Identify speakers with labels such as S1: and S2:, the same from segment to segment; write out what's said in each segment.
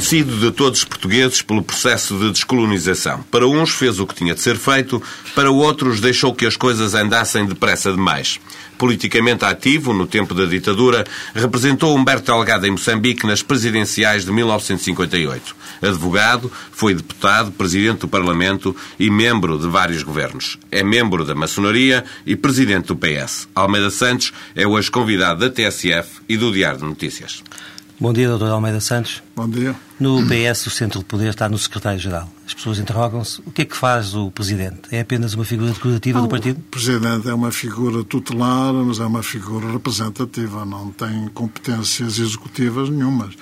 S1: Conhecido de todos os portugueses pelo processo de descolonização. Para uns fez o que tinha de ser feito, para outros deixou que as coisas andassem depressa demais. Politicamente ativo, no tempo da ditadura, representou Humberto Delgado em Moçambique nas presidenciais de 1958. Advogado, foi deputado, presidente do Parlamento e membro de vários governos. É membro da maçonaria e presidente do PS. Almeida Santos é hoje convidado da TSF e do Diário de Notícias.
S2: Bom dia, Dr. Almeida Santos.
S3: Bom dia.
S2: No PS, o centro de poder está no secretário-geral. As pessoas interrogam-se o que é que faz o Presidente? É apenas uma figura decorativa
S3: Não,
S2: do partido?
S3: O Presidente é uma figura tutelar, mas é uma figura representativa. Não tem competências executivas nenhumas.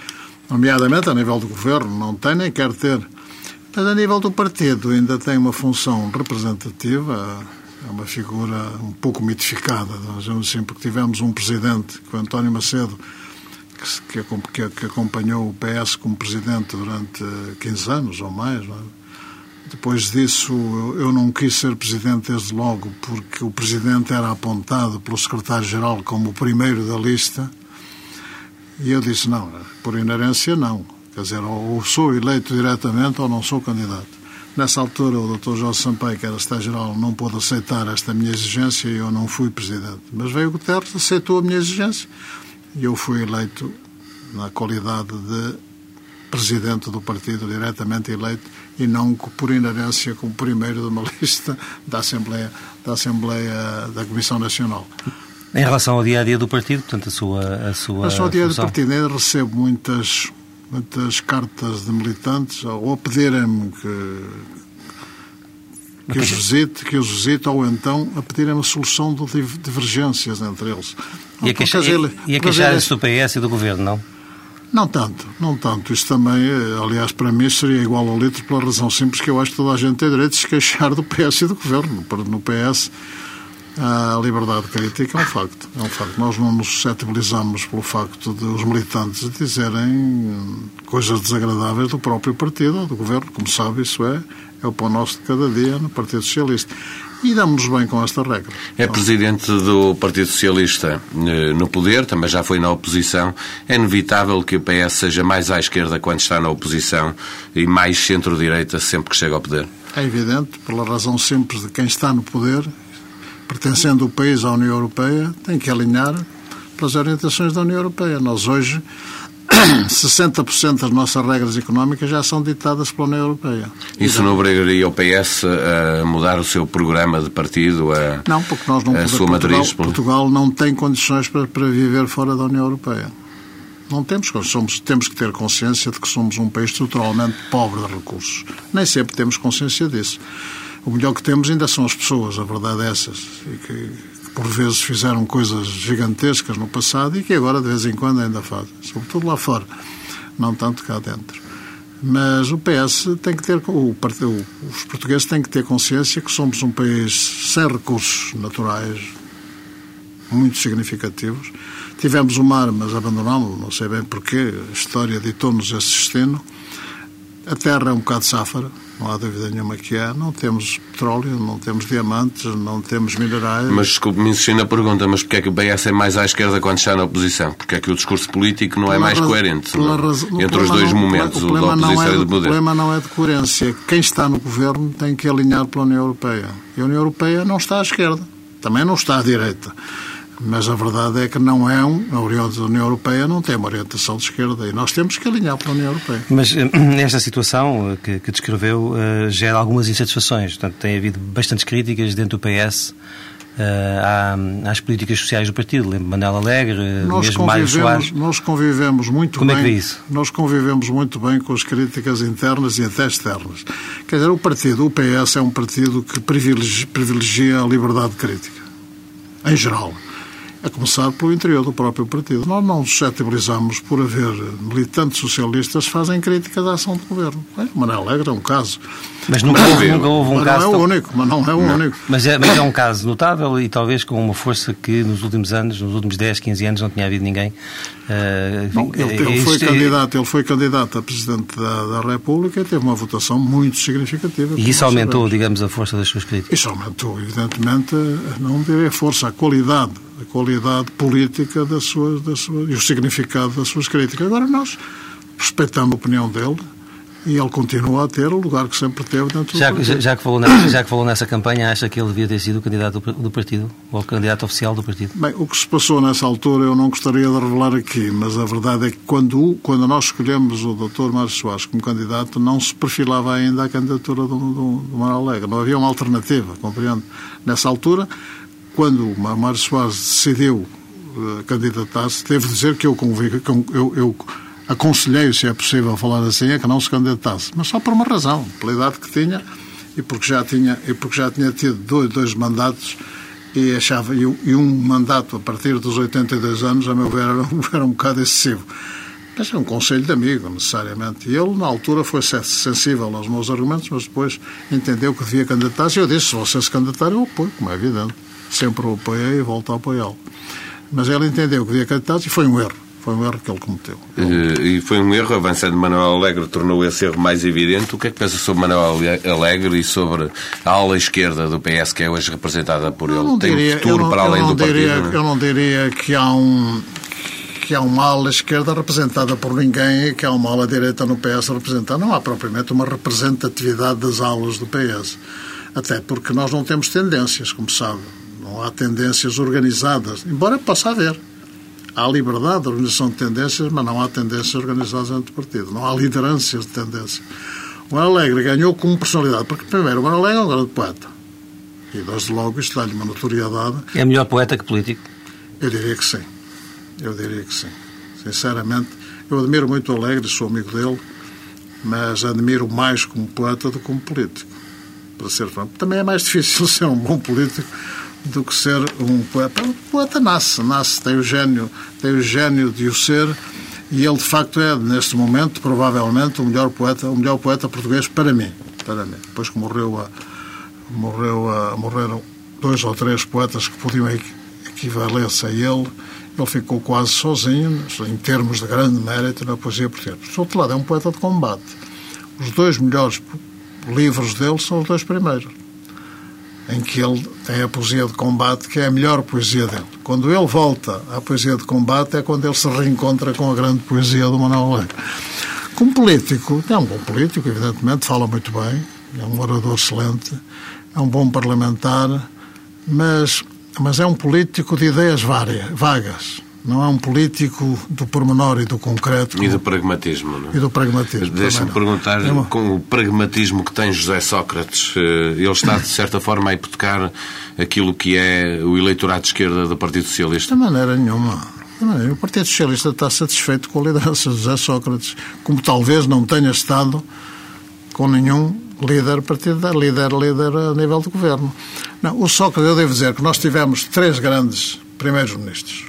S3: Nomeadamente a nível do Governo, não tem nem quer ter. Mas a nível do partido ainda tem uma função representativa. É uma figura um pouco mitificada, digamos assim, porque tivemos um Presidente, que o António Macedo, que, que, que, acompanhou o PS como presidente durante 15 anos ou mais. É? Depois disso, eu não quis ser presidente desde logo, porque o presidente era apontado pelo secretário-geral como o primeiro da lista. E eu disse: não, por inerência, não. Quer dizer, ou sou eleito diretamente ou não sou candidato. Nessa altura, o Dr. Jorge Sampaio, que era secretário-geral, não pôde aceitar esta minha exigência e eu não fui presidente. Mas veio o Guterres, aceitou a minha exigência e eu fui eleito na qualidade de presidente do partido, diretamente eleito, e não por inerência como primeiro de uma lista da Assembleia da, Assembleia, da Comissão Nacional.
S2: Em relação ao dia a dia do partido, portanto, a sua. A sua
S3: em relação ao dia
S2: função...
S3: do partido, eu recebo muitas, muitas cartas de militantes ou a pedirem-me que, que os visite, que os visite, ou então a pedirem uma solução de divergências entre eles.
S2: E a, queixa, a queixar-se do PS e do Governo, não?
S3: Não tanto, não tanto. Isso também, aliás, para mim seria igual ao litro pela razão simples que eu acho que toda a gente tem direito de se queixar do PS e do Governo. No PS, a liberdade de crítica é um facto. É um facto. Nós não nos suscetibilizamos pelo facto de os militantes dizerem coisas desagradáveis do próprio partido ou do Governo. Como sabe, isso é, é o pão nosso de cada dia no Partido Socialista. E damos bem com esta regra.
S1: É presidente do Partido Socialista no poder, também já foi na oposição. É inevitável que o PS seja mais à esquerda quando está na oposição e mais centro-direita sempre que chega ao poder?
S3: É evidente, pela razão simples de quem está no poder, pertencendo o país à União Europeia, tem que alinhar pelas orientações da União Europeia. Nós hoje 60% das nossas regras económicas já são ditadas pela União Europeia.
S1: Isso não obrigaria o PS a mudar o seu programa de partido, a,
S3: não, porque nós não
S1: a sua
S3: Portugal,
S1: matriz?
S3: Portugal não tem condições para, para viver fora da União Europeia. Não temos, somos, temos que ter consciência de que somos um país estruturalmente pobre de recursos. Nem sempre temos consciência disso. O melhor que temos ainda são as pessoas, a verdade é essas. E que por vezes fizeram coisas gigantescas no passado e que agora de vez em quando ainda fazem. Sobretudo lá fora, não tanto cá dentro. Mas o PS tem que ter, o, os portugueses têm que ter consciência que somos um país sem recursos naturais muito significativos. Tivemos o mar, mas abandonámos, não sei bem porquê, a história ditou-nos esse destino. A terra é um bocado sáfara, não há dúvida nenhuma que é. Não temos petróleo, não temos diamantes, não temos minerais.
S1: Mas desculpe-me insistir na pergunta, mas porquê é que o PS é mais à esquerda quando está na oposição? Porque é que o discurso político não é mais coerente não? Entre os dois
S3: não,
S1: momentos, o,
S3: o
S1: da oposição
S3: é,
S1: e do poder?
S3: O problema não é de coerência. Quem está no governo tem que alinhar pela União Europeia. E a União Europeia não está à esquerda, também não está à direita. Mas a verdade é que não é um. A União Europeia não tem uma orientação de esquerda e nós temos que alinhar para a União Europeia.
S2: Mas esta situação que, que descreveu uh, gera algumas insatisfações. Portanto, tem havido bastantes críticas dentro do PS. Uh, às políticas sociais do partido, lembro Manuel Alegre,
S3: nós
S2: mesmo Mário Soares.
S3: Nós convivemos muito
S2: Como
S3: bem.
S2: é que é isso?
S3: Nós convivemos muito bem com as críticas internas e até externas. Quer dizer, o partido, o PS, é um partido que privilegia, privilegia a liberdade de crítica, em geral. A começar pelo interior do próprio partido. Nós não nos suscetibilizamos por haver militantes socialistas que fazem críticas à ação do governo. É, Manuel Alegre é um caso.
S2: Mas nunca, houve, nunca houve um
S3: mas
S2: caso.
S3: não é o único, mas não é o único.
S2: Mas é, mas é um caso notável e talvez com uma força que nos últimos anos, nos últimos 10, 15 anos, não tinha havido ninguém. enfim,
S3: Bom, ele, ele
S2: eh,
S3: foi
S2: isto-
S3: candidato, ele foi candidato a Presidente da, da República e teve uma votação muito significativa.
S2: E isso aumentou,
S3: sabemos.
S2: digamos, a força das suas críticas.
S3: Isso aumentou, evidentemente, não direi a força, a qualidade, a qualidade política das suas, das suas, e o significado das suas críticas. Agora nós respeitamos a opinião dele e ele continua a ter o lugar que sempre teve dentro do
S2: Já,
S3: partido.
S2: já, que falou nessa, já que falou nessa campanha, acha que ele devia ter sido o candidato do, do partido? Ou o candidato oficial do partido?
S3: Bem, o que se passou nessa altura eu não gostaria de revelar aqui, mas a verdade é que quando, quando nós escolhemos o Dr. Mário Soares como candidato, não se perfilava ainda a candidatura do, do, do Manuel Alegre. Não havia uma alternativa, compreende? Nessa altura, quando o Mário Soares decidiu eh, candidatar-se, devo dizer que eu, que eu, eu, aconselhei, se é possível falar assim, a que não se candidatasse. Mas só por uma razão, pela idade que tinha e porque já tinha, e porque já tinha tido dois, dois mandatos e achava e, um- e um mandato a partir dos 82 anos, a meu ver, era, era um bocado excessivo. Mas é um conselho de amigo, necessariamente. E ele, na altura, foi se- sensível aos meus argumentos, mas depois entendeu que devia candidatar-se. E eu disse: se você se candidatar, eu apoio, como é evidente. Sempre o apoiei e volto a apoiá-lo. Mas ele entendeu que devia candidatar-se e foi um erro. Foi um erro que ele cometeu.
S1: E foi um erro, avançando Manuel Alegre tornou esse erro mais evidente. O que é que pensa sobre Manuel Alegre e sobre a ala esquerda do PS, que é hoje representada por ele?
S3: não
S1: Tem
S3: diria- eu
S1: futuro
S3: não-
S1: para além do
S3: diria-
S1: partido? é?
S3: Eu não diria que há um que há uma ala esquerda representada por ninguém e que há uma ala direita no PS representada. Não há propriamente uma representatividade das alas do PS. Até porque nós não temos tendências, como sabe. Não há tendências organizadas, embora possa haver. Há liberdade de organização de tendências, mas não há tendências organizadas dentro do partido. Não há lideranças de tendência. O Manuel Alegre ganhou como personalidade, porque, primeiro, o Manuel Alegre é um grande poeta. E, desde logo, isto dá-lhe uma notoriedade
S2: É melhor poeta que político?
S3: eu diria que sim. Eu diria que sim. Sinceramente, eu admiro muito o Alegre, sou amigo dele, mas admiro mais como poeta do que como político. Para ser franco. Também é mais difícil ser um bom político do que ser um poeta. O poeta nasce, nasce, tem o gênio, tem o gênio de o ser e ele de facto é neste momento provavelmente o melhor poeta, o melhor poeta português para mim, para mim. Depois que morreu a morreu a, morreram dois ou três poetas que podiam equi- equivaler-se a ele, ele ficou quase sozinho, em termos de grande mérito na poesia portuguesa. Por outro lado, é um poeta de combate. Os dois melhores livros dele são os dois primeiros, em que ele tem a poesia de combate, que é a melhor poesia dele. Quando ele volta à poesia de combate é quando ele se reencontra com a grande poesia do Manuel Alegre. Como político, é um bom político, evidentemente, fala muito bem, é um orador excelente, é um bom parlamentar, mas, mas é um político de ideias várias, vagas. Não é um político do pormenor e do concreto
S1: E do pragmatismo, não é?
S3: e do pragmatismo.
S1: Deixa-me perguntar,
S3: É uma-
S1: com o pragmatismo que tem José Sócrates, eh, ele está, de certa forma, a hipotecar aquilo que é o eleitorado de esquerda do Partido Socialista?
S3: De maneira nenhuma. O Partido Socialista está satisfeito com a liderança de José Sócrates, como talvez não tenha estado com nenhum líder partidário, líder, líder a nível de governo. Não, o Sócrates, eu devo dizer que nós tivemos três grandes primeiros-ministros.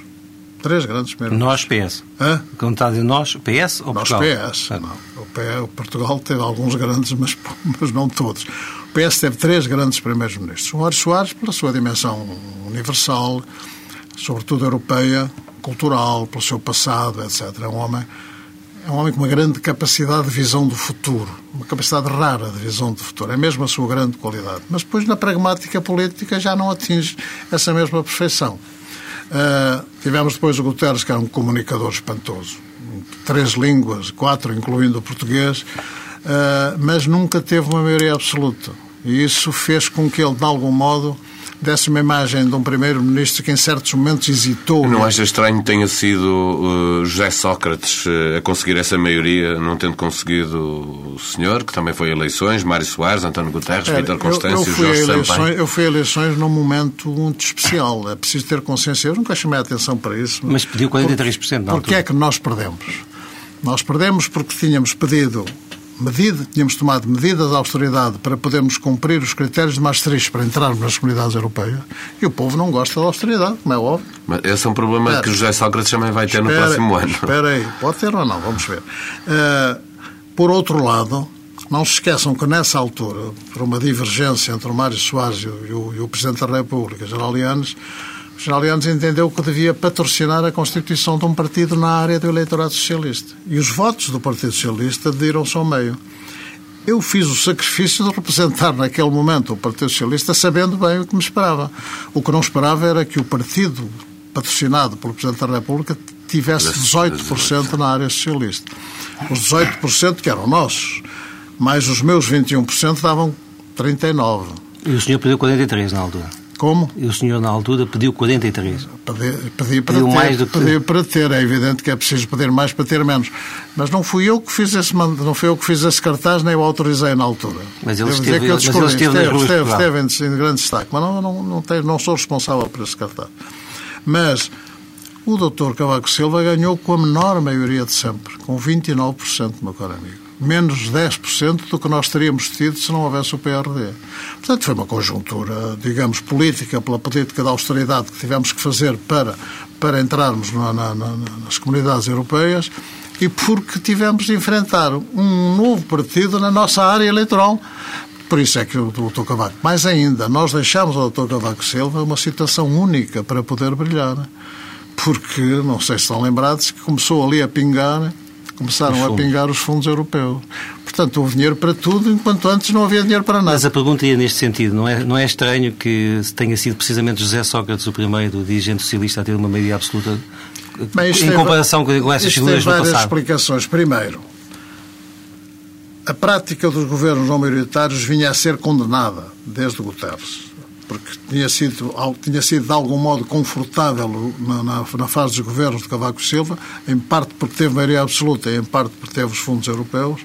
S3: Três grandes primeiros-ministros.
S2: Nós, PS.
S3: Hã?
S2: Quando está a dizer nós, PS ou
S3: Nós
S2: Portugal?
S3: PS. Não. O, PS, o Portugal teve alguns grandes, mas, mas não todos. O PS teve três grandes primeiros-ministros. O Mário Soares, pela sua dimensão universal, sobretudo europeia, cultural, pelo seu passado, etc. É um homem, é um homem com uma grande capacidade de visão do futuro, uma capacidade rara de visão do futuro. É mesmo a sua grande qualidade. Mas depois, na pragmática política, já não atinge essa mesma perfeição. Uh, tivemos depois o Guterres, que era um comunicador espantoso. Três línguas, quatro, incluindo o português, uh, mas nunca teve uma maioria absoluta. E isso fez com que ele, de algum modo, desse uma imagem de um primeiro-ministro que, em certos momentos, hesitou.
S1: Não acha estranho que tenha sido uh, José Sócrates uh, a conseguir essa maioria, não tendo conseguido o senhor, que também foi a eleições, Mário Soares, António Guterres,
S3: Era,
S1: Vítor
S3: eu- eu,
S1: Constâncio,
S3: fui a
S1: Jorge
S3: eleições,
S1: Sampaio?
S3: eu fui a eleições num momento muito especial. É preciso ter consciência. Eu nunca chamei a atenção para isso.
S2: Mas pediu 43% na
S3: Por que
S2: altura.
S3: é que nós perdemos? Nós perdemos porque tínhamos pedido medida, tínhamos tomado medidas de austeridade para podermos cumprir os critérios de Maastricht para entrarmos nas comunidades europeias e o povo não gosta da austeridade, como é óbvio.
S1: Mas esse é um problema
S3: Espera.
S1: que José Sócrates também vai ter
S3: Espera-
S1: no próximo ano.
S3: Espera aí, pode ter ou não, vamos ver. Eh, por outro lado, não se esqueçam que nessa altura, por uma divergência entre o Mário Soares e o, e o- o Presidente da República, Geralianes, o Geralianes entendeu que devia patrocinar a constituição de um partido na área do eleitorado socialista. E os votos do Partido Socialista aderiram-se ao meio. Eu fiz o sacrifício de representar naquele momento o Partido Socialista sabendo bem o que me esperava. O que não esperava era que o partido patrocinado pelo Presidente da República tivesse 18% na área socialista. Os 18% que eram nossos, mais os meus 21% davam 39%.
S2: E o senhor pediu 43 na altura.
S3: Como?
S2: E o senhor, na altura, pediu 43.
S3: Pedi, pedi para
S2: Pediu
S3: ter,
S2: mais do que-
S3: pedi para ter, é evidente que é preciso pedir mais para ter menos. Mas não fui eu que fiz esse, não fui eu que fiz esse cartaz, nem o autorizei na altura.
S2: Mas ele
S3: Devo
S2: esteve-
S3: dizer que eu
S2: mas ele esteve
S3: esteve,
S2: Portugal.
S3: esteve em, em grande destaque, mas não, não, não, tenho- não sou responsável por esse cartaz. Mas o doutor Cavaco Silva ganhou com a menor maioria de sempre, com 29%, meu caro amigo. Menos 10% do que nós teríamos tido se não houvesse o PRD. Portanto, foi uma conjuntura, digamos, política, pela política de austeridade que tivemos que fazer para, para entrarmos na- na- na- nas comunidades europeias e porque tivemos de enfrentar um novo partido na nossa área eleitoral. Por isso é que o Dr. Cavaco. Mais ainda, nós deixámos ao Dr. Cavaco Silva uma situação única para poder brilhar. Porque, não sei se estão lembrados, que começou ali a pingar, começaram a pingar os fundos europeus. Portanto, houve dinheiro para tudo, enquanto antes não havia dinheiro para nada.
S2: Mas a pergunta ia neste sentido. Não é, não é estranho que tenha sido precisamente José Sócrates o primeiro dirigente socialista a ter uma maioria absoluta
S3: Bem,
S2: em
S3: tem-
S2: comparação com, com essas figuras
S3: tem
S2: do
S3: várias
S2: passado?
S3: explicações. Primeiro, a prática dos governos não maioritários vinha a ser condenada desde Guterres, porque tinha sido, tinha sido de algum modo confortável na, na, na fase dos governos de Cavaco Silva, em parte porque teve maioria absoluta e em parte porque teve os fundos europeus,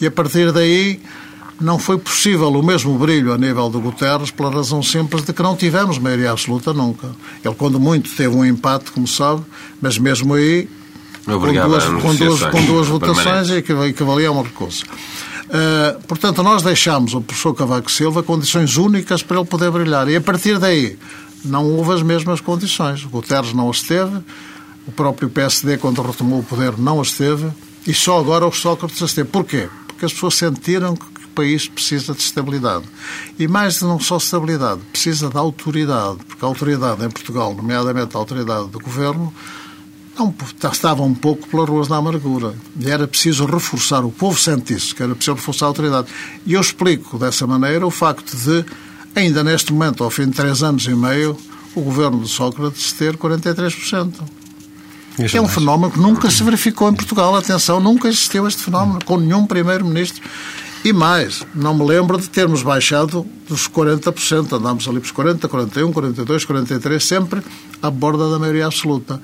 S3: e a partir daí não foi possível o mesmo brilho a nível do Guterres pela razão simples de que não tivemos maioria absoluta nunca. Ele, quando muito, teve um empate, como sabe, mas mesmo aí com duas, com duas, com duas votações equivalia a um recurso. Uh, portanto, nós deixámos ao professor Cavaco Silva condições únicas para ele poder brilhar. E a partir daí não houve as mesmas condições. O Guterres não as teve, o próprio PSD, quando retomou o poder, não as teve, e só agora o Sócrates as teve. Porquê? Porque as pessoas sentiram que o país precisa de estabilidade. E mais de não só estabilidade, precisa de autoridade, porque a autoridade em Portugal, nomeadamente a autoridade do governo, não, estava um pouco pelas ruas da amargura. E era preciso reforçar, o povo sente isso, que era preciso reforçar a autoridade. E eu explico dessa maneira o facto de, ainda neste momento, ao fim de três anos e meio, o governo de Sócrates ter 43%.
S2: Este
S3: É um fenómeno que nunca se verificou em Portugal. Atenção, nunca existiu este fenómeno com nenhum primeiro-ministro. E mais, não me lembro de termos baixado dos 40%. Andámos ali pelos 40, 41, 42, 43, sempre à borda da maioria absoluta.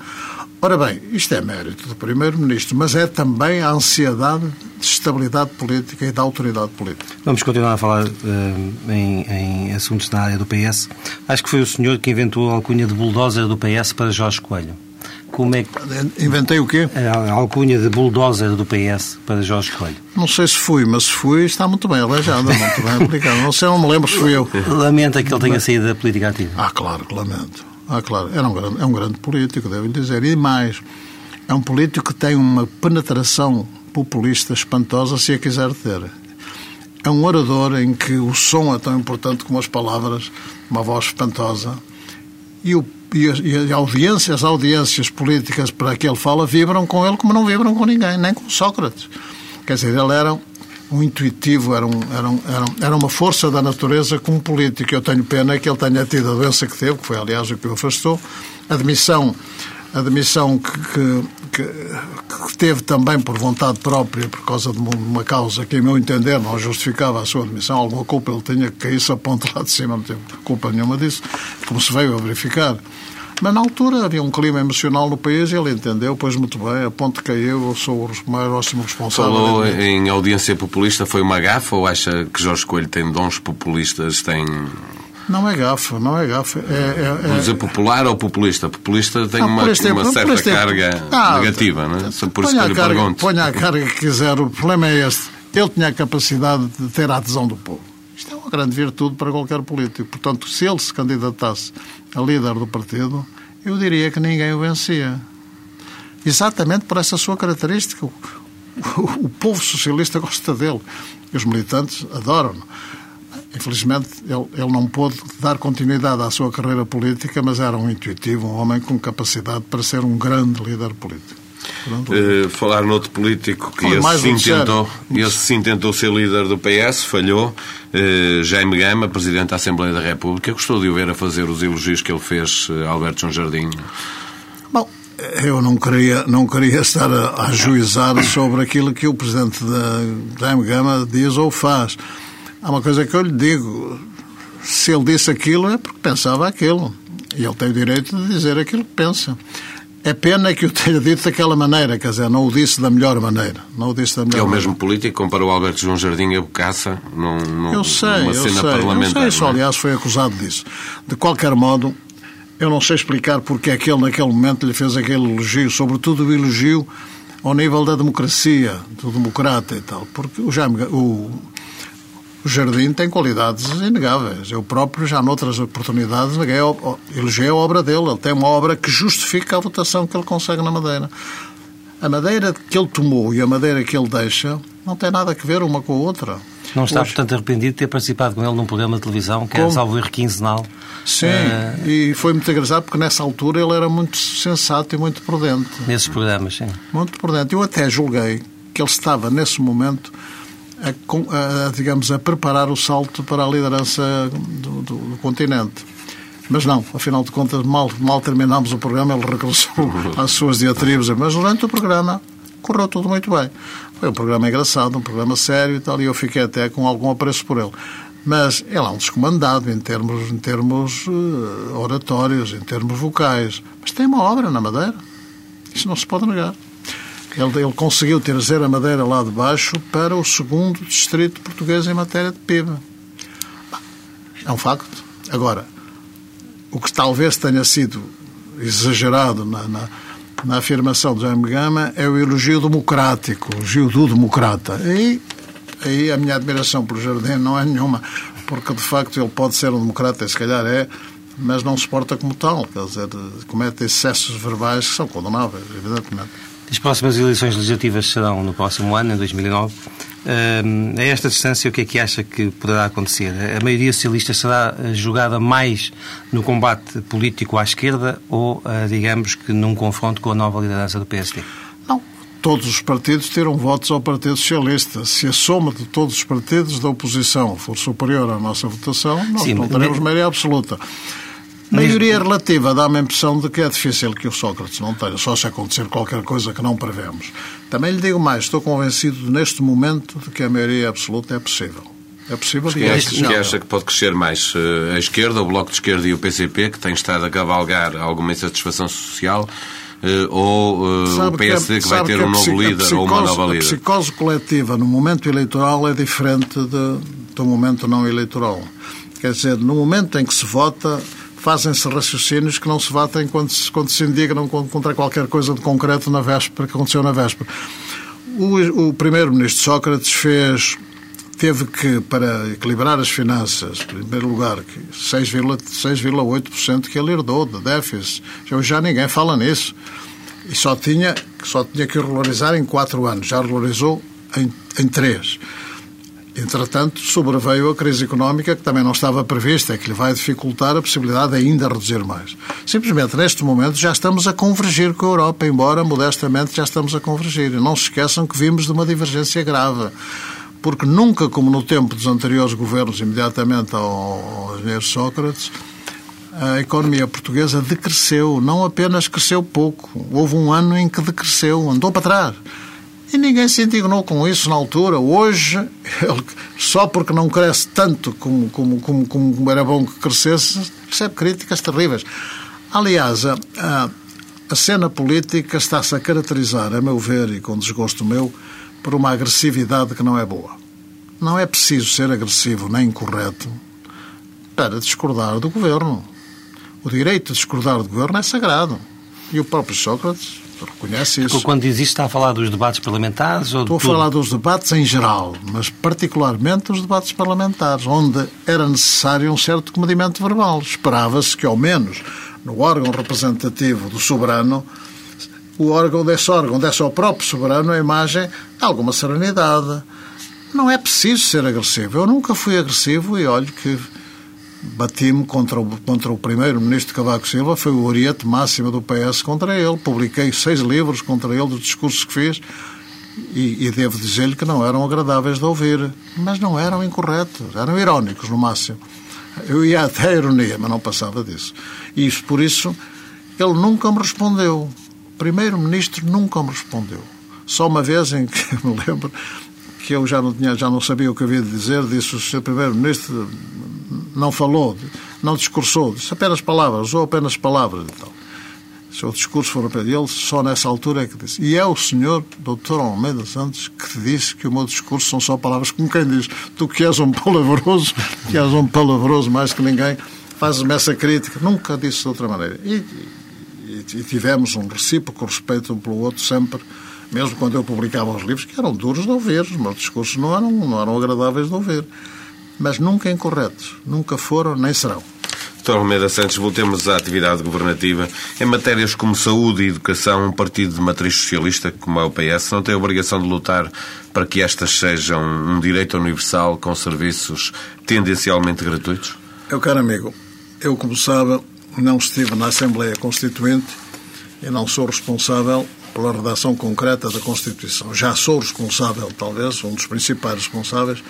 S3: Ora bem, isto é mérito do primeiro-ministro, mas é também a ansiedade de estabilidade política e da autoridade política.
S2: Vamos continuar a falar eh, em, em assuntos na área do PS. Acho que foi o senhor que inventou a alcunha de bulldozer do PS para Jorge Coelho. Como é que
S3: Inventei o quê?
S2: a alcunha de bulldozer do PS para Jorge Coelho?
S3: Não sei se fui, mas se fui está muito bem arranjado, muito bem aplicado. Não sei, não me lembro se fui eu.
S2: Lamenta que ele tenha saído da política ativa.
S3: Ah, claro, que lamento. Ah, claro, era um grande, é um grande político, devo-lhe dizer. E mais, é um político que tem uma penetração populista espantosa, se a quiser ter. É um orador em que o som é tão importante como as palavras, uma voz espantosa. E, o, e, a, e a audiência, as audiências políticas para que ele fala vibram com ele como não vibram com ninguém, nem com Sócrates. Quer dizer, ele era um intuitivo, era, um, era, um, era, um, era uma força da natureza como político. Eu tenho pena que ele tenha tido a doença que teve, que foi, aliás, o que o afastou. A demissão, a que, que, que, que teve também por vontade própria, por causa de uma, causa que, em meu entender, não justificava a sua demissão. Alguma culpa ele tinha que cair-se a lá de cima, não teve culpa nenhuma disso, como se veio a verificar. Mas na altura havia um clima emocional no país e ele entendeu, pois muito bem, a ponte caiu, eu sou o maior ótimo responsável.
S1: Falou em audiência populista, foi uma gafa ou acha que Jorge Coelho tem dons populistas, tem...
S3: Não é gafa, não é gafa. É, é,
S1: Vamos dizer popular ou populista? Populista tem
S3: Ah,
S1: uma,
S3: populista é-
S1: uma certa
S3: é-
S1: carga
S3: Ah,
S1: negativa, não é? Por isso que lhe
S3: carga,
S1: pergunto.
S3: Ponha a carga que quiser, o problema é este. Ele tinha a capacidade de ter a adesão do povo. Grande virtude para qualquer político. Portanto, se ele se candidatasse a líder do partido, eu diria que ninguém o vencia. Exatamente por essa sua característica. O, o, o povo socialista gosta dele. E os militantes adoram-no. Infelizmente, ele, ele não pôde dar continuidade à sua carreira política, mas era um intuitivo, um homem com capacidade para ser um grande líder político.
S1: Uh, falar noutro político que esse sim, tentou, esse sim tentou ser líder do PS, falhou. Uh, Jaime Gama, Presidente da Assembleia da República, gostou de o ver a fazer os elogios que ele fez a Alberto João Jardim?
S3: Bom, eu não queria, não queria estar a, a ajuizar sobre aquilo que o Presidente da Jaime Gama diz ou faz. Há uma coisa que eu lhe digo: se ele disse aquilo é porque pensava aquilo. E ele tem o direito de dizer aquilo que pensa. É pena que o tenha dito daquela maneira, quer dizer, não o disse da melhor maneira. Não o disse da melhor
S1: é o
S3: mesmo
S1: maneira. político, comparou Alberto João Jardim a Bocaça num, num,
S3: eu sei,
S1: numa
S3: eu
S1: cena
S3: sei,
S1: parlamentar.
S3: Eu sei, isso,
S1: é?
S3: aliás, foi acusado disso. De qualquer modo, eu não sei explicar porque é que ele, naquele momento, lhe fez aquele elogio, sobretudo o elogio ao nível da democracia, do democrata e tal. Porque o, Jaime, o, o Jardim tem qualidades inegáveis. Eu próprio, já noutras oportunidades, elogiei a obra dele. Ele tem uma obra que justifica a votação que ele consegue na Madeira. A madeira que ele tomou e a madeira que ele deixa não tem nada a ver uma com a outra.
S2: Não está, Hoje... portanto, arrependido de ter participado com ele num programa de televisão que é, salvo erro, quinzenal.
S3: Sim, uh... e foi muito engraçado porque nessa altura ele era muito sensato e muito prudente.
S2: Nesses programas, sim.
S3: Muito prudente. Eu até julguei que ele estava, nesse momento, a, a, digamos, a preparar o salto para a liderança do, do, do, continente. Mas não, afinal de contas, mal, mal terminámos o programa, ele regressou às suas diatribas. Mas durante o programa correu tudo muito bem. Foi um programa engraçado, um programa sério e tal, e eu fiquei até com algum apreço por ele. Mas ele é um descomandado em termos, em termos uh, oratórios, em termos vocais. Mas tem uma obra na Madeira. Isso não se pode negar. Ele, ele conseguiu trazer a Madeira lá de baixo para o segundo distrito português em matéria de PIB. É um facto. Agora, o que talvez tenha sido exagerado na, na, na afirmação de Jaime Gama é o elogio democrático, o elogio do democrata. E aí a minha admiração pelo Jardim não é nenhuma, porque de facto ele pode ser um democrata, e se calhar é, mas não se porta como tal, quer dizer, comete excessos verbais que são condenáveis, evidentemente.
S2: As próximas eleições legislativas serão no próximo ano, em 2009. a esta distância, o que é que acha que poderá acontecer? A maioria socialista será eh, jogada mais no combate político à esquerda ou, eh, digamos que, num confronto com a nova liderança do PSD?
S3: Não. Todos os partidos terão votos ao Partido Socialista. Se a soma de todos os partidos da oposição for superior à nossa votação, nós Sim, não teremos maioria absoluta. Maioria relativa dá-me a impressão de que é difícil que o Sócrates não tenha, só se acontecer qualquer coisa que não prevemos. Também lhe digo mais, estou convencido neste momento de que a maioria absoluta é possível. É possível
S1: e é acha, que acha que pode crescer mais eh, a esquerda, o Bloco de Esquerda e o PCP, que tem estado a cavalgar alguma insatisfação social, eh, ou uh, o PSD que, que vai ter que um novo líder ou uma nova líder?
S3: A psicose coletiva no momento eleitoral é diferente de, do momento não eleitoral. Quer dizer, no momento em que se vota, fazem-se raciocínios que não se batem quando se, quando se indignam contra qualquer coisa de concreto na véspera, que aconteceu na véspera. O, o primeiro-ministro Sócrates fez teve que, para equilibrar as finanças, em primeiro lugar, 6,8% que ele herdou de déficit. Já ninguém fala nisso. E só tinha, só tinha que regularizar em quatro anos. Já regularizou em, em três. Entretanto, sobreveio a crise económica que também não estava prevista, que lhe vai dificultar a possibilidade de ainda reduzir mais. Simplesmente, neste momento, já estamos a convergir com a Europa, embora modestamente já estamos a convergir. E não se esqueçam que vimos de uma divergência grave. Porque nunca, como no tempo dos anteriores governos, imediatamente ao, ao engenheiro Sócrates, a economia portuguesa decresceu, não apenas cresceu pouco. Houve um ano em que decresceu, andou para trás. E ninguém se indignou com isso na altura. Hoje, ele, só porque não cresce tanto como, como, como, como era bom que crescesse, recebe críticas terríveis. Aliás, a, a, a cena política está-se a caracterizar, a meu ver, e com desgosto meu, por uma agressividade que não é boa. Não é preciso ser agressivo nem incorreto para discordar do governo. O direito de discordar do governo é sagrado. E o próprio Sócrates reconhece isso.
S2: Quando diz isto, está a falar dos debates parlamentares? Ou
S3: Estou a falar dos debates em geral, mas particularmente os debates parlamentares, onde era necessário um certo comedimento verbal. Esperava-se que, ao menos, no órgão representativo do soberano, o órgão desse órgão desse ao próprio soberano a imagem de alguma serenidade. Não é preciso ser agressivo. Eu nunca fui agressivo e olho que bati-me contra o, contra o primeiro-ministro Cavaco Silva, foi o oriente máximo do PS contra ele. Publiquei seis livros contra ele dos discursos que fiz e, e devo dizer-lhe que não eram agradáveis de ouvir, mas não eram incorretos, eram irónicos no máximo. Eu ia até a ironia, mas não passava disso. E isso, por isso, ele nunca me respondeu. Primeiro-ministro nunca me respondeu. Só uma vez em que me lembro que eu já não, tinha, já não sabia o que havia de dizer, disse o Sr. Primeiro-Ministro não falou, não discursou, disse apenas palavras, usou apenas palavras e tal. Se o discurso for para ele, só nessa altura é que disse. E é o senhor Dr. Almeida Santos que disse que o meu discurso são só palavras, como quem diz, tu que és um palavroso, que és um palavroso mais que ninguém, fazes-me essa crítica. Nunca disse de outra maneira. E, e, e tivemos um recíproco respeito um pelo outro sempre, mesmo quando eu publicava os livros, que eram duros de ouvir, os meus discursos não eram, não eram agradáveis de ouvir mas nunca incorretos. Nunca foram nem serão.
S1: Dr. Almeida Santos, voltemos à atividade governativa. Em matérias como saúde e educação, um partido de matriz socialista, como é o PS, não tem a obrigação de lutar para que estas sejam um direito universal com serviços tendencialmente gratuitos?
S3: Eu, caro amigo, eu, como sabe, não estive na Assembleia Constituinte e não sou responsável pela redação concreta da Constituição. Já sou responsável, talvez, um dos principais responsáveis,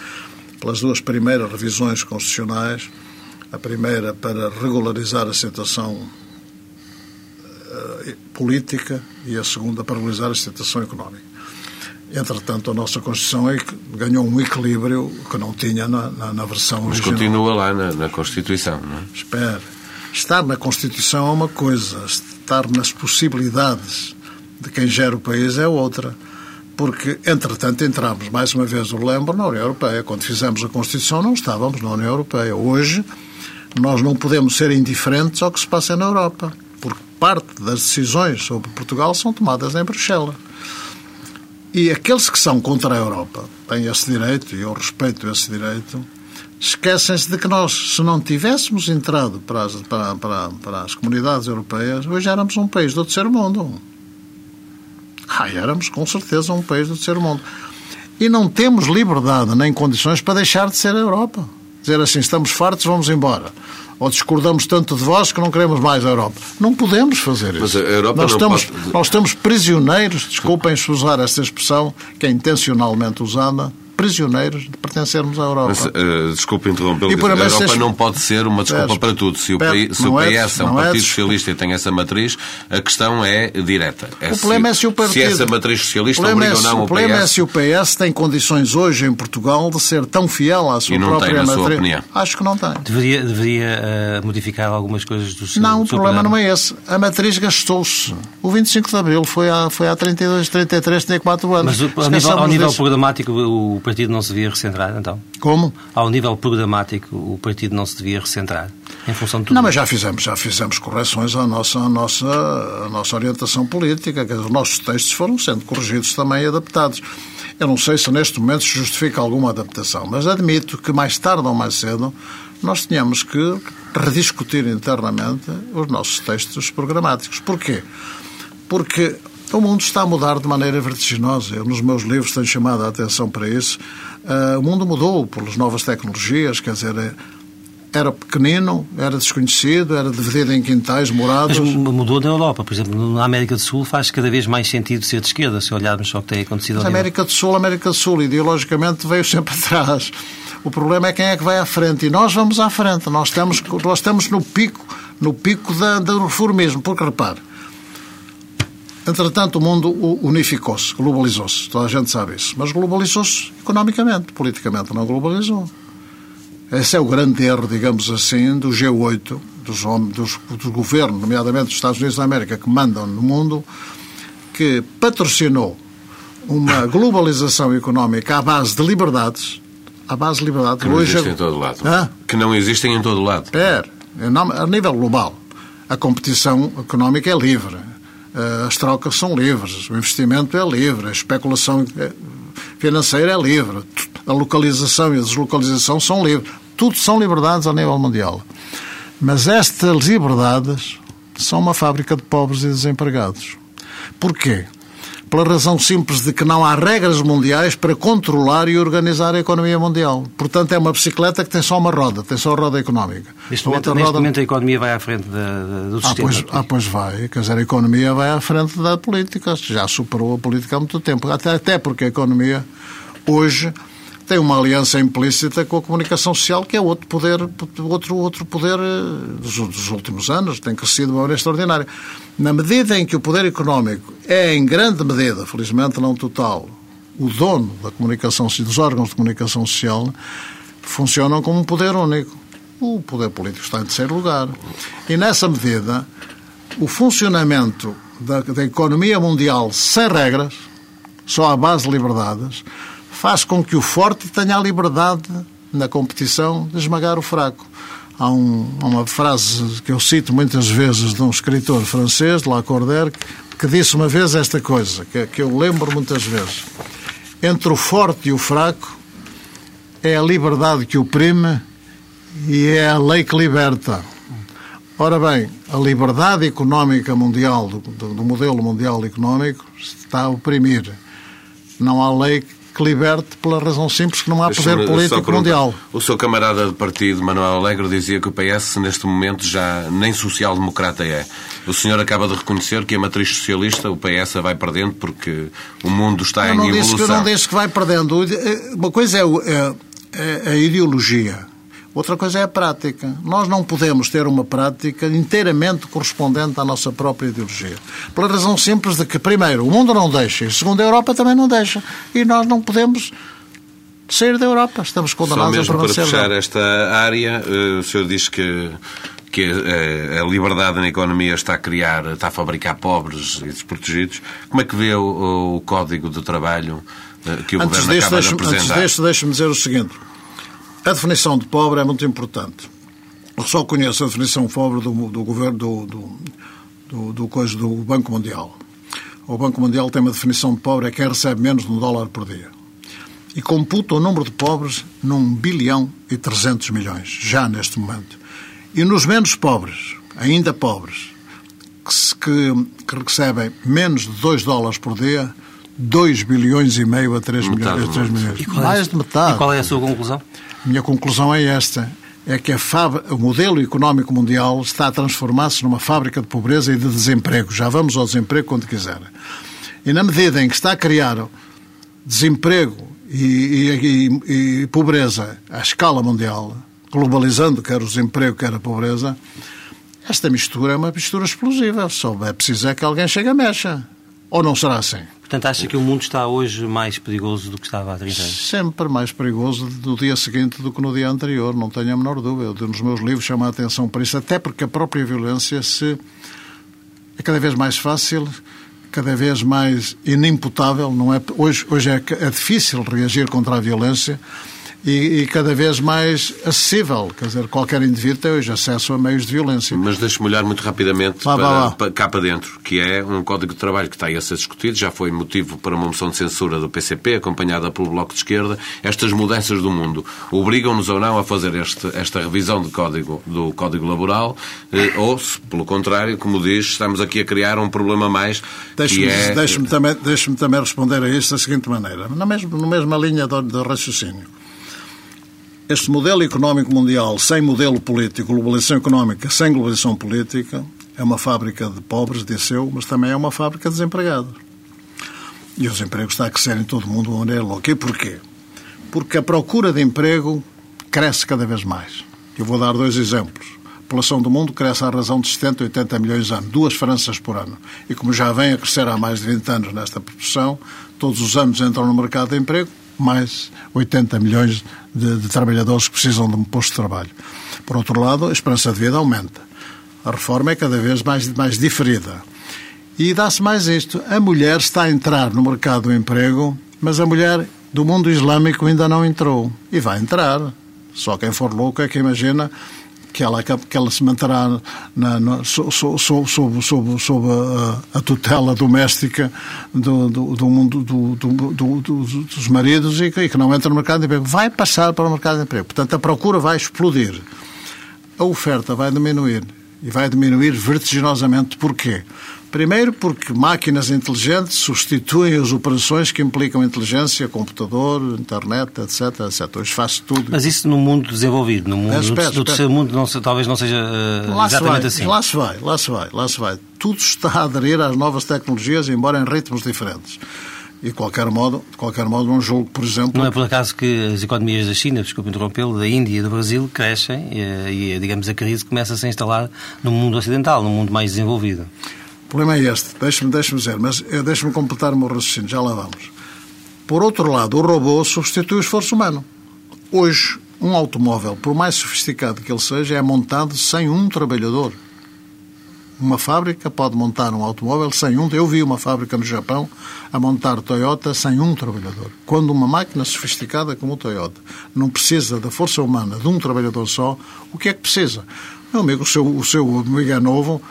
S3: pelas duas primeiras revisões constitucionais, a primeira para regularizar a situação uh, política e a segunda para regularizar a situação económica. Entretanto, a nossa Constituição é ganhou um equilíbrio que não tinha na, na, na versão
S1: Mas
S3: original.
S1: continua lá na, na Constituição, não é?
S3: Espera. Estar na Constituição é uma coisa, estar nas possibilidades de quem gera o país é outra porque, entretanto, entramos, mais uma vez o lembro, na União Europeia. Quando fizemos a Constituição não estávamos na União Europeia. Hoje, nós não podemos ser indiferentes ao que se passa na Europa, porque parte das decisões sobre Portugal são tomadas em Bruxelas. E aqueles que são contra a Europa têm esse direito, e eu respeito esse direito, esquecem-se de que nós, se não tivéssemos entrado para as, para, para, para as comunidades europeias, hoje éramos um país do terceiro mundo. Ah, éramos com certeza um país do terceiro mundo. E não temos liberdade nem condições para deixar de ser a Europa. Dizer assim, estamos fartos, vamos embora. Ou discordamos tanto de vós que não queremos mais a Europa. Não podemos fazer isso.
S1: Mas a Europa
S3: nós,
S1: não
S3: estamos,
S1: pode...
S3: nós estamos prisioneiros, desculpem usar esta expressão, que é intencionalmente usada, prisioneiros de pertencermos à Europa.
S1: Mas, uh, desculpe interrompê-lo.
S3: E por
S1: A Europa não pode ser uma desculpa
S3: É,
S1: para tudo. Se o, país- se o
S3: não é-
S1: PS é um
S3: é
S1: partido
S3: desculpa.
S1: socialista e tem essa matriz, a questão é direta. É
S3: O problema é se o partido...
S1: Se essa matriz socialista obriga
S3: é
S1: ou
S3: se-
S1: não
S3: O
S1: o
S3: problema é
S1: PS.
S3: se o PS tem condições hoje em Portugal de ser tão fiel à sua
S1: E não tem,
S3: própria
S1: sua
S3: matriz.
S1: opinião.
S3: Acho que não tem.
S2: Deveria, deveria eh, modificar algumas coisas do seu
S3: Não,
S2: do
S3: o
S2: seu
S3: problema
S2: programa?
S3: não é esse. A matriz gastou-se. O 25 de Abril foi há, foi há 32, 33, 34 anos.
S2: Mas o- ao nível, ao nível
S3: disso.
S2: programático o partido não se devia recentrar, então?
S3: Como?
S2: Ao nível programático o partido não se devia recentrar, em função de tudo
S3: Não, mas já fizemos, já fizemos correções à nossa, à nossa, à nossa orientação política. Quer dizer, os nossos textos foram sendo corrigidos também e adaptados. Eu não sei se neste momento se justifica alguma adaptação, mas admito que mais tarde ou mais cedo nós tínhamos que rediscutir internamente os nossos textos programáticos. Porquê? Porque o mundo está a mudar de maneira vertiginosa. Eu, nos meus livros, tenho chamado a atenção para isso. Ah, o mundo mudou pelas novas tecnologias, quer dizer, é- era pequenino, era desconhecido, era dividido em quintais morados.
S2: Mas mudou na Europa, por exemplo, na América do Sul faz cada vez mais sentido ser de esquerda, se olharmos só o que tem acontecido
S3: Mas a América do Sul, a América do Sul, ideologicamente, veio sempre atrás. O problema é quem é que vai à frente. E nós vamos à frente. Nós estamos, nós estamos no pico, no pico da, do reformismo. Porque, repare, entretanto, o mundo unificou-se, globalizou-se. Toda a gente sabe isso. Mas globalizou-se economicamente, politicamente não globalizou. Esse é o grande erro, digamos assim, do G8, dos, dos, dos governos, nomeadamente dos Estados Unidos da América, que mandam no mundo, que patrocinou uma globalização económica à base de liberdades, à base de liberdades.
S1: Que não
S3: Hoje,
S1: existem em todo lado.
S3: Hã?
S1: Que não existem em todo lado.
S3: Em nome- a nível global, a competição económica é livre. As trocas são livres, o investimento é livre, a especulação financeira é livre, a localização e a deslocalização são livres. Tudo são liberdades a nível mundial. Mas estas liberdades são uma fábrica de pobres e desempregados. Porquê? Pela razão simples de que não há regras mundiais para controlar e organizar a economia mundial. Portanto, é uma bicicleta que tem só uma roda, tem só a roda económica.
S2: Neste, momento, neste roda... momento, a economia vai à frente da, do
S3: ah,
S2: sistema.
S3: Pois, ah, pois vai. Quer dizer, a economia vai à frente da política. Já superou a política há muito tempo. Até, até porque a economia, hoje, tem uma aliança implícita com a comunicação social, que é outro poder, outro, outro poder eh, dos, dos últimos anos, tem crescido de uma maneira extraordinária. Na medida em que o poder económico é, em grande medida, felizmente não total, o dono da comunicação, dos órgãos de comunicação social, funcionam como um poder único. O poder político está em terceiro lugar. E nessa medida, o funcionamento da, da economia mundial sem regras, só à base de liberdades, faz com que o forte tenha a liberdade na competição de esmagar o fraco. Há, um, uma frase que eu cito muitas vezes de um escritor francês, Lacordaire, que disse uma vez esta coisa, que, que eu lembro muitas vezes. Entre o forte e o fraco é a liberdade que oprime e é a lei que liberta. Ora bem, a liberdade económica mundial, do, do modelo mundial económico, está a oprimir. Não há lei que liberte pela razão simples que não há poder político mundial.
S1: O seu camarada de partido, Manuel Alegre, dizia que o PS, neste momento, já nem social-democrata é. O senhor acaba de reconhecer que a matriz socialista, o PS, vai perdendo porque o mundo está
S3: eu
S1: em evolução.
S3: Disse, eu não disse que vai perdendo. Uma coisa é, é, é a ideologia Outra coisa é a prática. Nós não podemos ter uma prática inteiramente correspondente à nossa própria ideologia. Pela razão simples de que, primeiro, o mundo não deixa e, segundo, a Europa também não deixa. E nós não podemos sair da Europa. Estamos condenados
S1: Só mesmo
S3: a
S1: permanecer. Para fechar esta área, eh, o senhor diz que que a, liberdade na economia está a criar, está a fabricar pobres e desprotegidos. Como é que vê o, o Código de Trabalho eh, que o
S3: antes
S1: Governo acaba de apresentar?
S3: Antes deste, deixe-me dizer o seguinte. A definição de pobre é muito importante. Eu só conheço a definição pobre do, do governo do, do, do, do, coisa, do Banco Mundial. O Banco Mundial tem uma definição de pobre é quem recebe menos de um dólar por dia. E computa o número de pobres num bilhão e 300 milhões, já neste momento. E nos menos pobres, ainda pobres, que, que recebem menos de 2 dólares por dia, 2 bilhões e meio a 3 milhões. A 3 milhões.
S2: Mais é, de metade. E qual é a sua conclusão?
S3: Minha conclusão é esta. É que o modelo económico mundial está a transformar-se numa fábrica de pobreza e de desemprego. Já vamos ao desemprego quando quiser. E na medida em que está a criar desemprego e, e, e pobreza à escala mundial, globalizando quer o desemprego, quer a pobreza, esta mistura é uma mistura explosiva. Só é preciso é que alguém chegue a mecha. Ou não será assim?
S2: Portanto, acha que o mundo está hoje mais perigoso do que estava há 30 anos?
S3: Sempre mais perigoso no dia seguinte do que no dia anterior, não tenho a menor dúvida. Eu, nos meus livros chamo a atenção para isso, até porque a própria violência se é cada vez mais fácil, cada vez mais inimputável. Não é, hoje hoje é, é difícil reagir contra a violência e, e, cada vez mais acessível. Quer dizer, qualquer indivíduo tem hoje acesso a meios de violência.
S1: Mas deixe-me olhar muito rapidamente para, lá. para, cá para dentro, que é um código de trabalho que está aí a ser discutido, já foi motivo para uma moção de censura do PCP, acompanhada pelo Bloco de Esquerda. Estas mudanças do mundo obrigam-nos ou não a fazer este, esta revisão do código, do código laboral, eh, ou, se, pelo contrário, como diz, estamos aqui a criar um problema mais
S3: Deixe-me
S1: é...
S3: deixe também, deixe também responder a isto da seguinte maneira, na mesma, na mesma linha do, do raciocínio. Este modelo económico mundial sem modelo político, globalização económica sem globalização política, é uma fábrica de pobres, disse eu, mas também é uma fábrica de desempregados. E o desemprego está a crescer em todo o mundo de maneira louca. E porquê? Porque a procura de emprego cresce cada vez mais. Eu vou dar dois exemplos. A população do mundo cresce à razão de 70, 80 milhões de anos, duas Franças por ano. E como já vem a crescer há mais de 20 anos nesta proporção, todos os anos entram no mercado de emprego, mais 80 milhões de, de, trabalhadores que precisam de um posto de trabalho. Por outro lado, a esperança de vida aumenta. A reforma é cada vez mais, mais diferida. E dá-se mais isto. A mulher está a entrar no mercado do emprego, mas a mulher do mundo islâmico ainda não entrou. E vai entrar. Só quem for louco é que imagina que ela, que ela se manterá na, na, sob, a, a, tutela doméstica do, do, do mundo do, do, dos maridos e que, e que não entra no mercado de emprego. Vai passar para o mercado de emprego. Portanto, a procura vai explodir. A oferta vai diminuir. E vai diminuir vertiginosamente. Porquê? Primeiro, porque máquinas inteligentes substituem as operações que implicam inteligência, computador, internet, etc. etc. Hoje faz tudo.
S2: Mas isso no mundo desenvolvido, no mundo é, espera, do terceiro mundo, não, talvez não seja uh,
S3: lá
S2: exatamente
S3: vai,
S2: assim.
S3: Lá se vai, lá se vai, lá se vai. Tudo está a aderir às novas tecnologias, embora em ritmos diferentes. E, de qualquer modo, de qualquer modo, um jogo, por exemplo...
S2: Não é por acaso que as economias da China, desculpe interrompê-lo, da Índia e do Brasil crescem e, e, digamos, a crise começa a se instalar no mundo ocidental, no mundo mais desenvolvido.
S3: O problema é este, deixe-me deixe dizer, mas eh, deixe-me completar o meu raciocínio, já lá vamos. Por outro lado, o robô substitui o esforço humano. Hoje, um automóvel, por mais sofisticado que ele seja, é montado sem um trabalhador. Uma fábrica pode montar um automóvel sem um. Eu vi uma fábrica no Japão a montar Toyota sem um trabalhador. Quando uma máquina sofisticada como o Toyota não precisa da força humana de um trabalhador só, o que é que precisa? Meu amigo, o seu, o seu amigo é novo,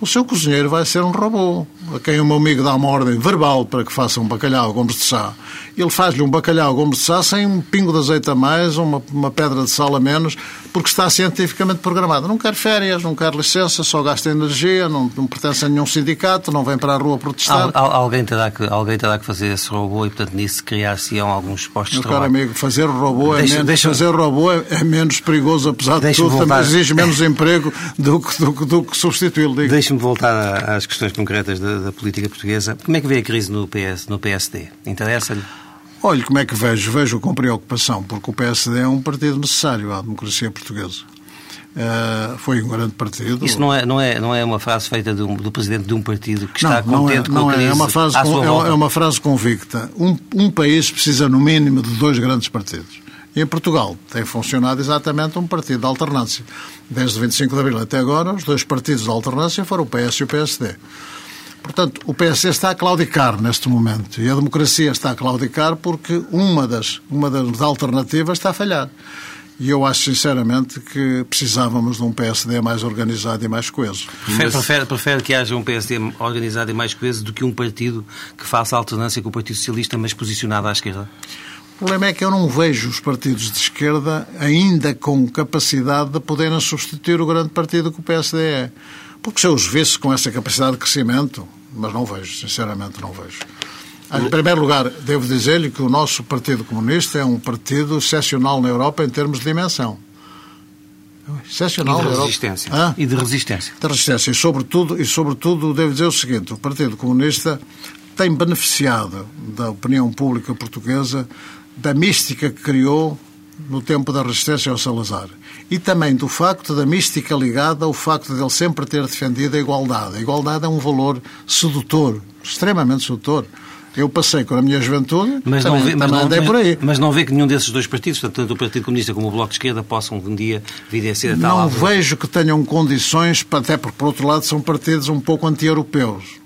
S3: o seu cozinheiro vai ser um robô, a quem o meu amigo dá uma ordem verbal para que faça um bacalhau gomes de chá. Ele faz-lhe um bacalhau gomes de chá sem um pingo de azeite a mais, uma, uma pedra de sal a menos, porque está cientificamente programado. Não quer férias, não quer licença, só gasta energia, não, não pertence a nenhum sindicato, não vem para a rua protestar.
S2: Al, alguém, terá que, alguém terá que fazer esse robô e, portanto, nisso criar-se-ão alguns postos
S3: meu
S2: de trabalho.
S3: Meu caro amigo, fazer robô, é deixa, menos, deixa, fazer robô é, é, menos perigoso, apesar de tudo, voltar... também exige menos emprego do que, do, do, do que substituí-lo.
S2: Deixe-me voltar às questões concretas da, da, política portuguesa. Como é que vê a crise no, PS, no PSD? Interessa-lhe?
S3: Olha, como é que vejo? Vejo com preocupação, porque o PSD é um partido necessário à democracia portuguesa. Uh, foi um grande partido.
S2: Isso não é, não é, não é uma frase feita do, do presidente de um partido que está não, contente
S3: não é,
S2: com a crise
S3: é, é uma frase, com, é, é, uma frase convicta. Um, um país precisa, no mínimo, de dois grandes partidos. E em Portugal tem funcionado exatamente um partido de alternância. Desde 25 de abril até agora, os dois partidos de alternância foram o PS e o PSD. Portanto, o PSD está a claudicar neste momento e a democracia está a claudicar porque uma das, uma das alternativas está a falhar. E eu acho sinceramente que precisávamos de um PSD mais organizado e mais coeso.
S2: Prefere, prefere, prefere, que haja um PSD organizado e mais coeso do que um partido que faça alternância com o Partido Socialista, mas posicionado à esquerda?
S3: O problema é que eu não vejo os partidos de esquerda ainda com capacidade de poderem substituir o grande partido que o PSD é. Porque se eu os visse com essa capacidade de crescimento, mas não vejo, sinceramente não vejo. Em primeiro lugar, devo dizer-lhe que o nosso Partido Comunista é um partido excepcional na Europa em termos de dimensão.
S2: Excepcional e de resistência. Ah? E de resistência.
S3: De resistência. E sobretudo, e sobretudo, devo dizer o seguinte, o Partido Comunista tem beneficiado da opinião pública portuguesa da mística que criou no tempo da resistência ao Salazar. E também do facto da mística ligada ao facto de ele sempre ter defendido a igualdade. A igualdade é um valor sedutor, extremamente sedutor. Eu passei com a minha juventude, mas também, não vê, mas não, andei
S2: mas,
S3: por aí.
S2: Mas não vê que nenhum desses dois partidos, tanto o Partido Comunista como o Bloco de Esquerda, possam um dia vir a ser a
S3: tal Não vejo que tenham condições, até porque, por outro lado, são partidos um pouco anti-europeus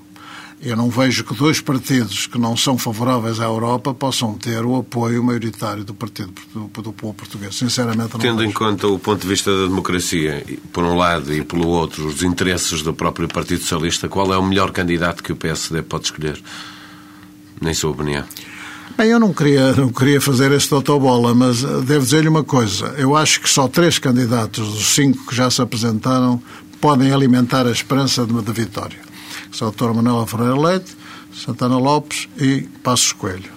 S3: eu não vejo que dois partidos que não são favoráveis à Europa possam ter o apoio maioritário do partido do, do povo português. Sinceramente, não
S1: Tendo
S3: vejo.
S1: em conta o ponto de vista da democracia, por um lado, e pelo outro, os interesses do próprio Partido Socialista, qual é o melhor candidato que o PSD pode escolher? Nem sua opinião.
S3: Bem, eu não queria, não queria fazer este autobola, mas eh, devo dizer-lhe uma coisa. Eu acho que só três candidatos dos cinco que já se apresentaram podem alimentar a esperança de, de vitória são o Dr. Manuel Ferreira Leite, Santana Lopes e Passos Coelho.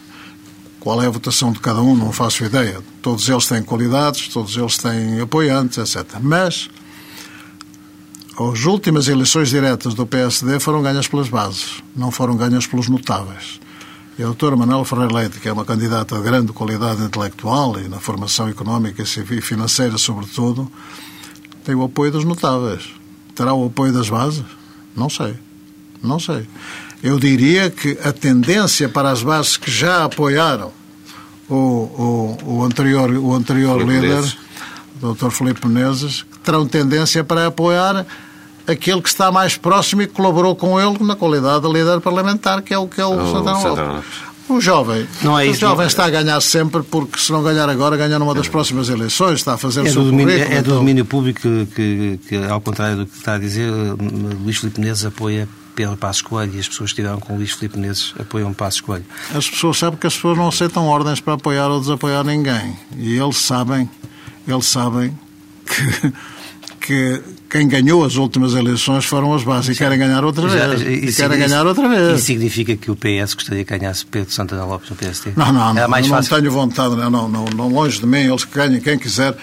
S3: Qual é a votação de cada um, não faço ideia. Todos eles têm qualidades, todos eles têm apoiantes, etc. Mas as últimas eleições diretas do PSD foram ganhas pelas bases, não foram ganhas pelos notáveis. E a doutora Manuel Ferreira Leite, que é uma candidata de grande qualidade intelectual e na formação económica e financeira, sobretudo, tem o apoio dos notáveis. Terá o apoio das bases? Não sei. Não sei. Eu diria que a tendência para as bases que já apoiaram o, o, o anterior, o anterior líder, Menezes. o Dr. Filipe Menezes, terão tendência para apoiar aquele que está mais próximo e que colaborou com ele na qualidade de líder parlamentar, que é o que é o, o Santana Lopes. O jovem,
S2: Não é
S3: o
S2: isso,
S3: jovem
S2: não-
S3: está a ganhar sempre porque se não ganhar agora, ganha numa das próximas eleições, está a fazer o
S2: É
S3: seu
S2: do, domínio,
S3: currículo,
S2: é do
S3: então-
S2: domínio público que, que- que, ao contrário do que está a dizer, Luís Filipe Menezes apoia Pedro Passos Coelho e as pessoas que estiveram com Luís Filipe Menezes apoiam Passos Coelho.
S3: As pessoas sabem que as pessoas não aceitam ordens para apoiar ou desapoiar ninguém. E eles sabem, eles sabem que, que quem ganhou as últimas eleições foram as bases e querem ganhar outra vez. E
S2: Isso-
S3: querem
S2: isso-
S3: ganhar outra
S2: Isso
S3: vez.
S2: significa que o PS gostaria que ganhasse Pedro Santana Lopes no PST?
S3: Não, não,
S2: Era
S3: não,
S2: mais
S3: não
S2: fácil.
S3: tenho vontade, não, não, não, não, longe de mim, eles que ganhem, quem quiser,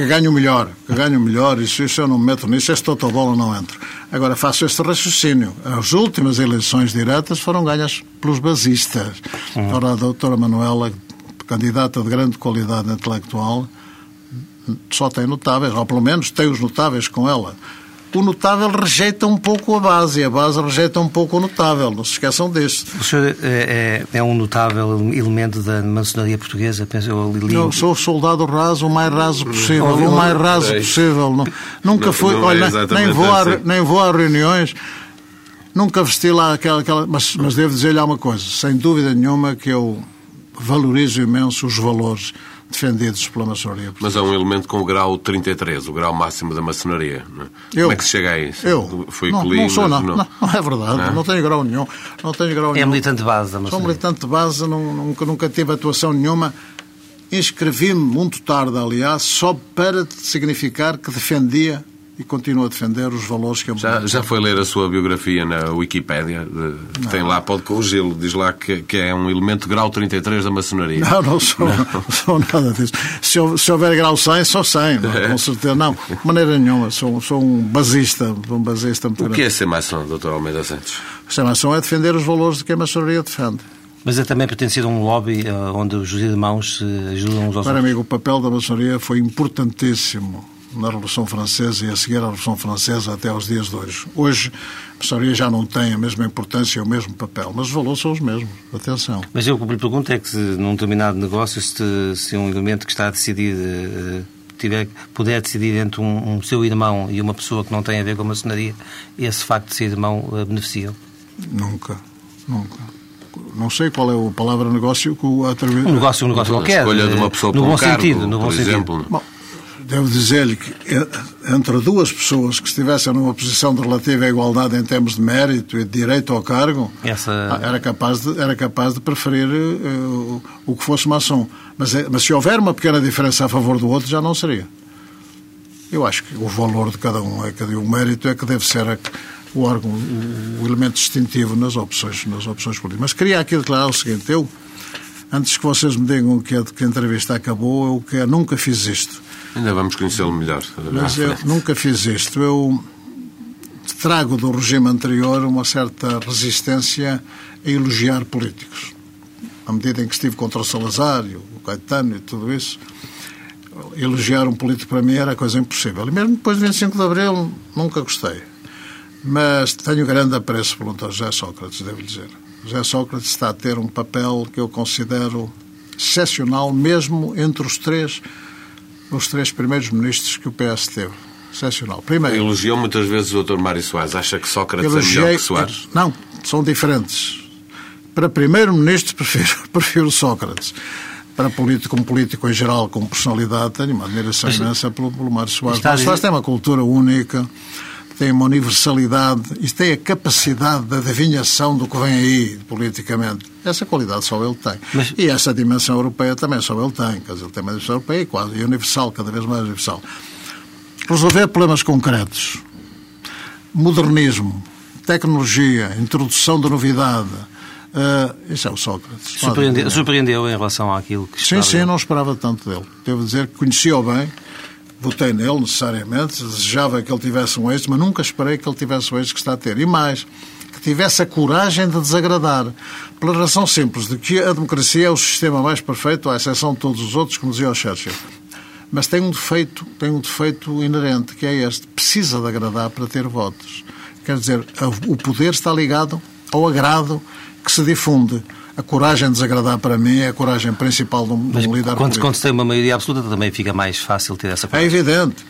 S3: que ganhe o melhor, que ganhe o melhor, isso, isso eu não me meto nisso, este totobola não entro. Agora faço este raciocínio. As últimas eleições diretas foram ganhas pelos basistas.
S2: Hum.
S3: Ora, a doutora Manuela, candidata de grande qualidade intelectual, só tem notáveis, ou pelo menos tem os notáveis com ela. O notável rejeita um pouco a base e a base rejeita um pouco o notável, não se esqueçam disto.
S2: O senhor é, é- é um notável elemento da maçonaria portuguesa, penso eu li-
S3: Eu sou soldado raso, o mais raso possível, o mais raso
S1: é.
S3: possível. Não- nunca fui,
S1: não é
S3: olha, nem vou, a,
S1: assim.
S3: nem vou a reuniões, nunca vesti lá aquela. aquela mas, mas devo dizer-lhe uma coisa, sem dúvida nenhuma que eu valorizo imenso os valores defendidos pela maçonaria.
S1: Mas é um elemento com o grau 33, o grau máximo da maçonaria. não é?
S3: Eu,
S1: Como é que se chega a isso?
S3: Eu?
S1: Foi
S3: não,
S1: Colina,
S3: não sou, não. Não, não é verdade.
S1: Não?
S3: Não, tenho grau nenhum. Não tenho grau
S2: É
S3: nenhum.
S2: militante base da
S3: Sou
S2: maçonaria.
S3: militante de base, não- nunca, nunca tive atuação nenhuma. Inscrevi-me muito tarde, aliás, só para significar que defendia e continuo a defender os valores que eu
S1: Já, já foi ler a sua biografia na Wikipédia? De- Tem lá, pode corrigi-lo, diz lá que, que é um elemento grau 33 da maçonaria.
S3: Não, não sou, não sou nada disso. Se, se houver grau 100, só 100, não, com certeza. Não, de maneira nenhuma. Sou, sou um basista, um basista muito
S1: O que
S3: grande.
S1: é ser maçom, Dr. Almeida Santos?
S3: A chamação é defender os valores de que a maçonaria defende.
S2: Mas é também pertencer a um lobby eh, onde os irmãos se ajudam uns aos
S3: Para
S2: outros.
S3: mim, o papel da maçonaria foi importantíssimo na Revolução Francesa e a seguir à Revolução Francesa até aos dias de hoje. Hoje, a maçonaria já não tem a mesma importância e o mesmo papel, mas os valores são os mesmos. Atenção.
S2: Mas eu o que lhe pergunto é que se, num determinado negócio, se, se um elemento que está a decidir eh, tiver, puder decidir entre um, um seu irmão e uma pessoa que não tem a ver com a maçonaria, esse facto de ser irmão eh, beneficia.
S3: Nunca, nunca. Não sei qual é a palavra negócio que o atribui.
S2: Um negócio, um negócio
S1: A
S2: qualquer.
S1: escolha de
S2: eh,
S1: uma pessoa
S2: no
S1: para um
S2: bom
S1: cargo,
S2: sentido, no bom
S1: por
S2: sentido.
S1: exemplo.
S3: Bom, devo dizer-lhe que eh, entre duas pessoas que estivessem numa posição de relativa igualdade em termos de mérito e de direito ao cargo,
S2: Essa-
S3: ah, era, capaz de, era capaz de preferir eh, o, que fosse maçom. Mas, é- mas se houver uma pequena diferença a favor do outro, já não seria. Eu acho que o valor de cada um, é que o mérito é que deve ser a- o órgão, o, o elemento distintivo nas opções, nas opções políticas. Mas queria aqui declarar o seguinte: eu, antes que vocês me digam que a, que a entrevista acabou, eu que nunca fiz isto.
S1: Ainda vamos conhecê-lo melhor.
S3: Mas eu nunca fiz isto. Eu trago do regime anterior uma certa resistência a elogiar políticos. À medida em que estive contra o Salazar o Caetano e tudo isso, elogiar um político para mim era coisa impossível. E mesmo depois de 25 de Abril, nunca gostei. Mas tenho grande apreço pelo. José Sócrates, devo dizer. José Sócrates está a ter um papel que eu considero excepcional, mesmo entre os três, os três primeiros ministros que o PS teve. Excepcional. Primeiro,
S1: Elogiou muitas vezes o Dr. Mário Soares. Acha que Sócrates é melhor
S3: elogiei.
S1: que Soares?
S3: Não, são diferentes. Para primeiro-ministro, prefiro, prefiro Sócrates. Para político, como político em geral, como personalidade, tenho uma admiração imensa pelo, pelo Mário Soares.
S2: Está a
S3: Mário Soares tem uma cultura única, tem uma universalidade e tem a capacidade de adivinhação do que vem aí politicamente. Essa qualidade só ele tem.
S2: Mas-
S3: E essa dimensão europeia também só ele tem. Quer dizer, ele tem uma dimensão europeia e quase e universal, cada vez mais universal. Resolver problemas concretos modernismo, tecnologia, introdução de novidade. eh, isso é o Sócrates.
S2: Surpreendeu, surpreendeu em relação àquilo que
S3: Sim, sim, não esperava tanto dele. Devo dizer que conhecia-o bem, votei nele necessariamente, desejava que ele tivesse um êxito, mas nunca esperei que ele tivesse o êxito que está a ter. E mais, que tivesse a coragem de desagradar. Pela razão simples de que a democracia é o sistema mais perfeito, à exceção de todos os outros, como dizia o Churchill. Mas tem um defeito, tem um defeito inerente, que é este. Precisa de agradar para ter votos. Quer dizer, o poder está ligado ao agrado que se difunde. A coragem de desagradar para mim é a coragem principal de um, de
S2: Mas
S3: um líder
S2: quando,
S3: político.
S2: quando se tem uma maioria absoluta também fica mais fácil ter essa
S3: É
S2: coisa.
S3: evidente.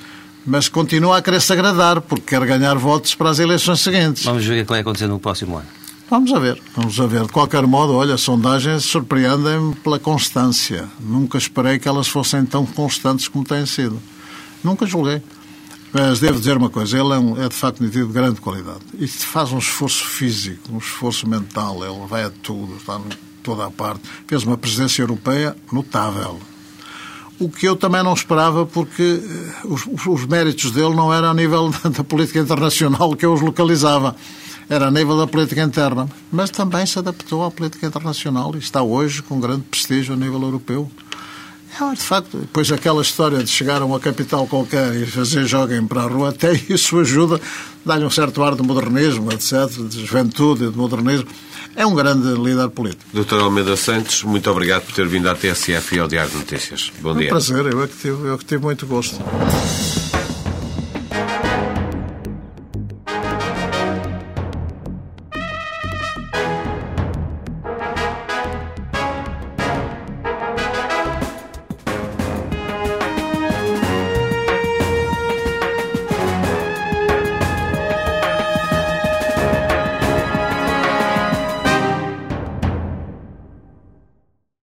S3: Mas continua a querer se agradar, porque quer ganhar votos para as eleições seguintes.
S2: Vamos ver o que é que vai acontecer no próximo ano.
S3: Vamos a ver, vamos a ver. De qualquer modo, olha, as sondagens surpreendem-me pela constância. Nunca esperei que elas fossem tão constantes como têm sido. Nunca julguei. Mas devo dizer uma coisa, ele é, um, é de facto um de grande qualidade. E faz um esforço físico, um esforço mental, ele vai a tudo, está em toda a parte. Fez uma presidência europeia notável. O que eu também não esperava, porque eh, os, os méritos dele não eram a nível da política internacional que eu os localizava. Era a nível da política interna. Mas também se adaptou à política internacional e está hoje com grande prestígio a nível europeu. É, de facto, depois aquela história de chegar a uma capital qualquer e fazer joguem para a rua, até isso ajuda, dá-lhe um certo ar de modernismo, etc., de juventude, de modernismo. É um grande líder político.
S1: Doutor Almeida Santos, muito obrigado por ter vindo à TSF e ao Diário de Notícias. Bom
S3: é um
S1: dia.
S3: prazer, eu é que tive, eu é que tive muito gosto.